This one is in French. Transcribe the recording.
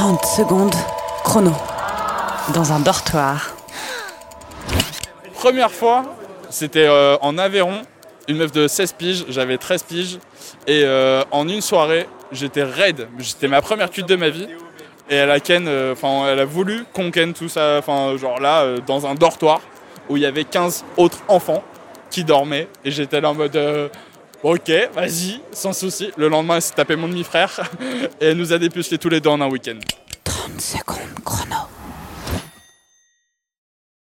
30 secondes chrono. Dans un dortoir. Première fois, c'était euh, en Aveyron, une meuf de 16 piges, j'avais 13 piges. Et euh, en une soirée, j'étais raide. C'était ma première cuite de ma vie. Et elle a ken, euh, enfin, elle a voulu qu'on ken tout ça, enfin, genre là, euh, dans un dortoir où il y avait 15 autres enfants qui dormaient. Et j'étais là en mode, ok, vas-y, sans souci. Le lendemain, elle s'est tapé mon demi-frère et elle nous a dépucelés tous les deux en un week-end. 30 secondes chrono.